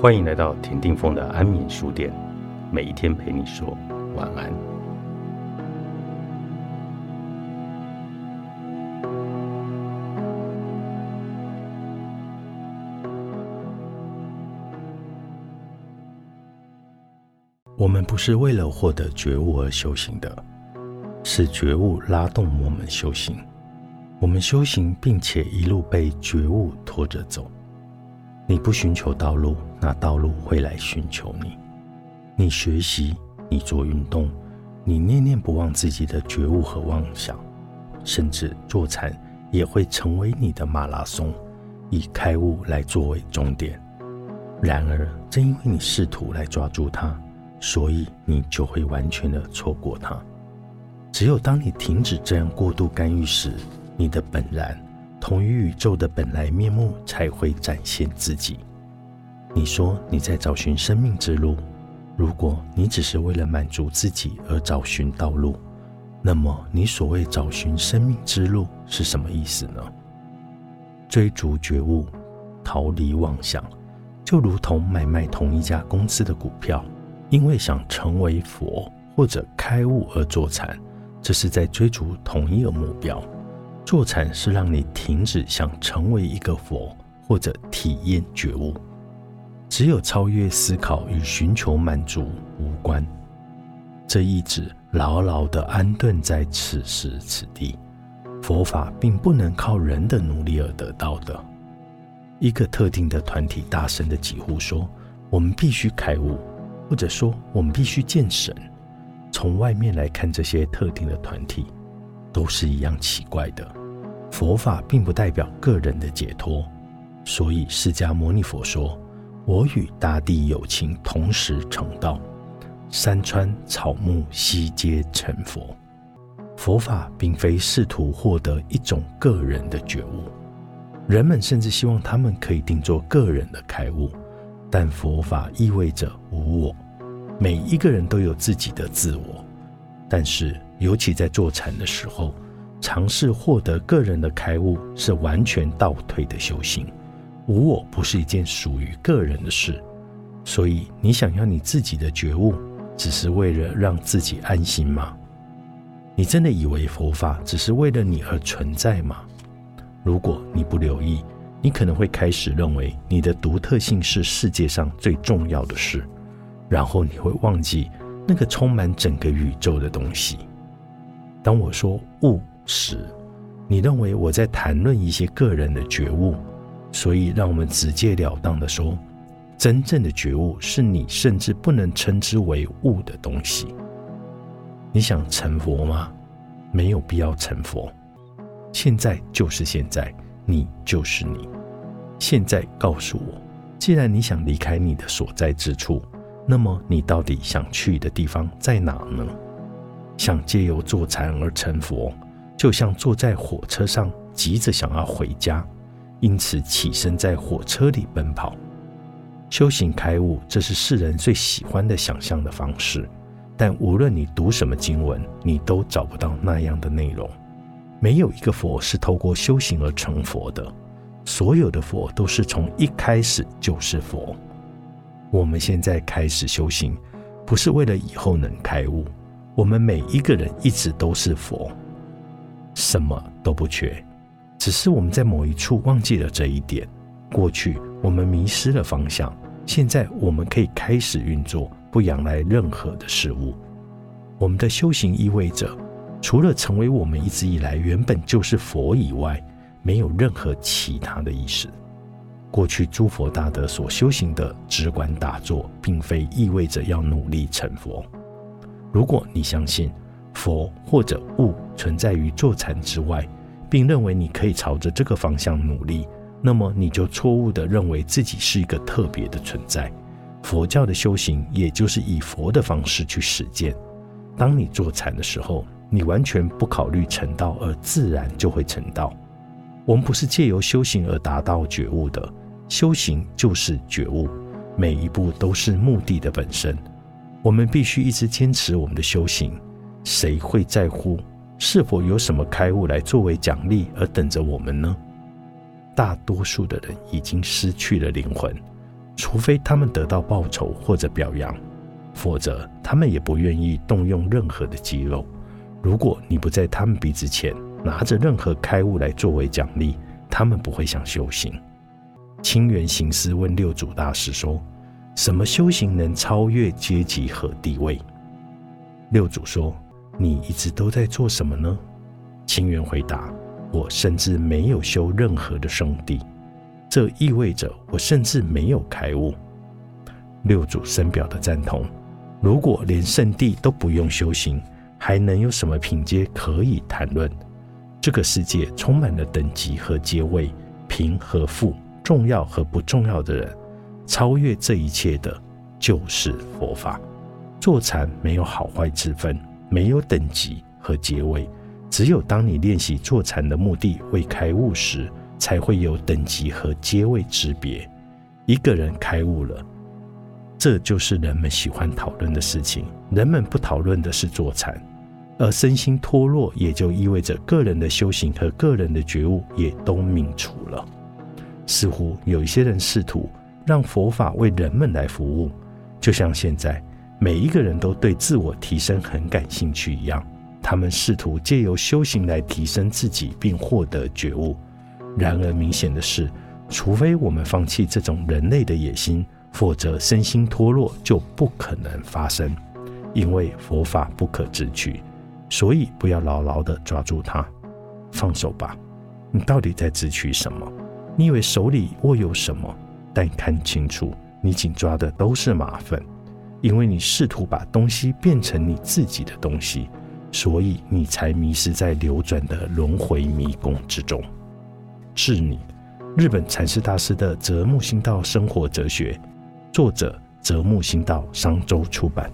欢迎来到田定峰的安眠书店，每一天陪你说晚安。我们不是为了获得觉悟而修行的，是觉悟拉动我们修行。我们修行，并且一路被觉悟拖着走。你不寻求道路，那道路会来寻求你。你学习，你做运动，你念念不忘自己的觉悟和妄想，甚至坐禅，也会成为你的马拉松，以开悟来作为终点。然而，正因为你试图来抓住它，所以你就会完全的错过它。只有当你停止这样过度干预时，你的本然，同于宇宙的本来面目才会展现自己。你说你在找寻生命之路，如果你只是为了满足自己而找寻道路，那么你所谓找寻生命之路是什么意思呢？追逐觉悟，逃离妄想，就如同买卖同一家公司的股票，因为想成为佛或者开悟而坐禅，这是在追逐同一个目标。坐禅是让你停止想成为一个佛或者体验觉悟，只有超越思考与寻求满足无关。这意志牢牢地安顿在此时此地。佛法并不能靠人的努力而得到的。一个特定的团体大声的疾呼说：“我们必须开悟，或者说我们必须见神。”从外面来看，这些特定的团体都是一样奇怪的。佛法并不代表个人的解脱，所以释迦牟尼佛说：“我与大地有情，同时成道，山川草木悉皆成佛。”佛法并非试图获得一种个人的觉悟，人们甚至希望他们可以定做个人的开悟，但佛法意味着无我，每一个人都有自己的自我，但是尤其在坐禅的时候。尝试获得个人的开悟是完全倒退的修行。无我不是一件属于个人的事，所以你想要你自己的觉悟，只是为了让自己安心吗？你真的以为佛法只是为了你而存在吗？如果你不留意，你可能会开始认为你的独特性是世界上最重要的事，然后你会忘记那个充满整个宇宙的东西。当我说悟。时，你认为我在谈论一些个人的觉悟，所以让我们直截了当的说，真正的觉悟是你甚至不能称之为悟的东西。你想成佛吗？没有必要成佛。现在就是现在，你就是你。现在告诉我，既然你想离开你的所在之处，那么你到底想去的地方在哪呢？想借由坐禅而成佛？就像坐在火车上，急着想要回家，因此起身在火车里奔跑。修行开悟，这是世人最喜欢的想象的方式。但无论你读什么经文，你都找不到那样的内容。没有一个佛是透过修行而成佛的，所有的佛都是从一开始就是佛。我们现在开始修行，不是为了以后能开悟。我们每一个人一直都是佛。什么都不缺，只是我们在某一处忘记了这一点。过去我们迷失了方向，现在我们可以开始运作，不仰赖任何的事物。我们的修行意味着，除了成为我们一直以来原本就是佛以外，没有任何其他的意思。过去诸佛大德所修行的只管打坐，并非意味着要努力成佛。如果你相信。佛或者物存在于坐禅之外，并认为你可以朝着这个方向努力，那么你就错误地认为自己是一个特别的存在。佛教的修行也就是以佛的方式去实践。当你坐禅的时候，你完全不考虑成道，而自然就会成道。我们不是借由修行而达到觉悟的，修行就是觉悟，每一步都是目的的本身。我们必须一直坚持我们的修行。谁会在乎是否有什么开悟来作为奖励而等着我们呢？大多数的人已经失去了灵魂，除非他们得到报酬或者表扬，否则他们也不愿意动用任何的肌肉。如果你不在他们鼻子前拿着任何开悟来作为奖励，他们不会想修行。清源行思问六祖大师说：“什么修行能超越阶级和地位？”六祖说：“你一直都在做什么呢？”清源回答：“我甚至没有修任何的圣地。”这意味着我甚至没有开悟。六祖深表的赞同。如果连圣地都不用修行，还能有什么品阶可以谈论？这个世界充满了等级和阶位，贫和富，重要和不重要的人。超越这一切的，就是佛法。坐禅没有好坏之分，没有等级和阶位。只有当你练习坐禅的目的为开悟时，才会有等级和阶位之别。一个人开悟了，这就是人们喜欢讨论的事情。人们不讨论的是坐禅，而身心脱落，也就意味着个人的修行和个人的觉悟也都泯除了。似乎有一些人试图让佛法为人们来服务，就像现在每一个人都对自我提升很感兴趣一样，他们试图借由修行来提升自己，并获得觉悟。然而，明显的是，除非我们放弃这种人类的野心，否则身心脱落就不可能发生。因为佛法不可智取，所以不要牢牢地抓住它，放手吧。你到底在智取什么？你以为手里握有什么？但看清楚，你紧抓的都是麻烦，因为你试图把东西变成你自己的东西，所以你才迷失在流转的轮回迷宫之中。是你，日本禅师大师的《泽木心道生活哲学》，作者泽木心道，商周出版。